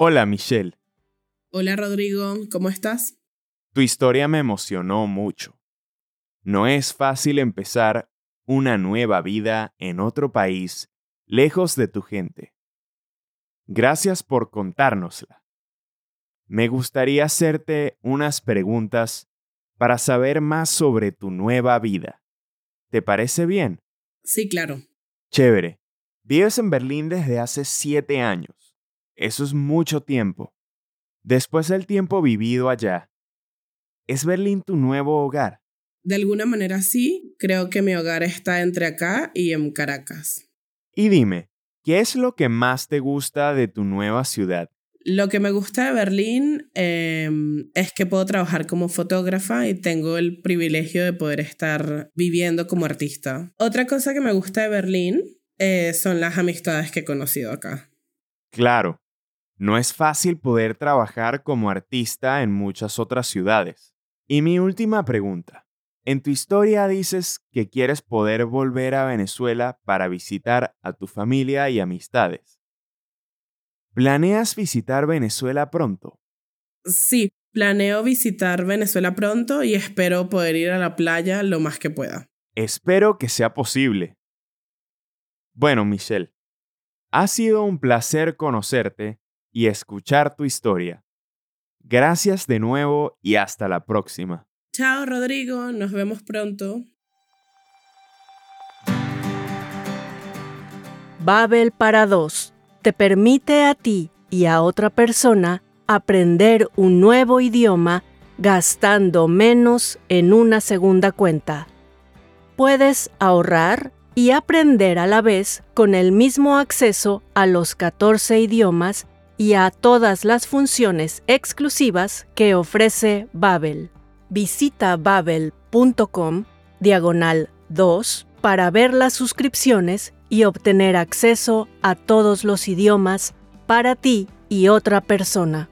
Hola Michelle, Hola Rodrigo, ¿cómo estás? tu historia me emocionó mucho. No es fácil empezar una nueva vida en otro país, lejos de tu gente. Gracias por contárnosla. Me gustaría hacerte unas preguntas para saber más sobre tu nueva vida. ¿Te parece bien? Sí, claro. Chévere. Vives en Berlín desde hace siete años. Eso es mucho tiempo. Después del tiempo vivido allá, ¿es Berlín tu nuevo hogar? De alguna manera sí, creo que mi hogar está entre acá y en Caracas. Y dime, ¿qué es lo que más te gusta de tu nueva ciudad? Lo que me gusta de Berlín eh, es que puedo trabajar como fotógrafa y tengo el privilegio de poder estar viviendo como artista. Otra cosa que me gusta de Berlín eh, son las amistades que he conocido acá. Claro, no es fácil poder trabajar como artista en muchas otras ciudades. Y mi última pregunta. En tu historia dices que quieres poder volver a Venezuela para visitar a tu familia y amistades. ¿Planeas visitar Venezuela pronto? Sí, planeo visitar Venezuela pronto y espero poder ir a la playa lo más que pueda. Espero que sea posible. Bueno, Michelle, ha sido un placer conocerte y escuchar tu historia. Gracias de nuevo y hasta la próxima. Chao Rodrigo, nos vemos pronto. Babel para dos te permite a ti y a otra persona aprender un nuevo idioma gastando menos en una segunda cuenta. Puedes ahorrar y aprender a la vez con el mismo acceso a los 14 idiomas y a todas las funciones exclusivas que ofrece Babel. Visita babel.com diagonal 2 para ver las suscripciones y obtener acceso a todos los idiomas para ti y otra persona.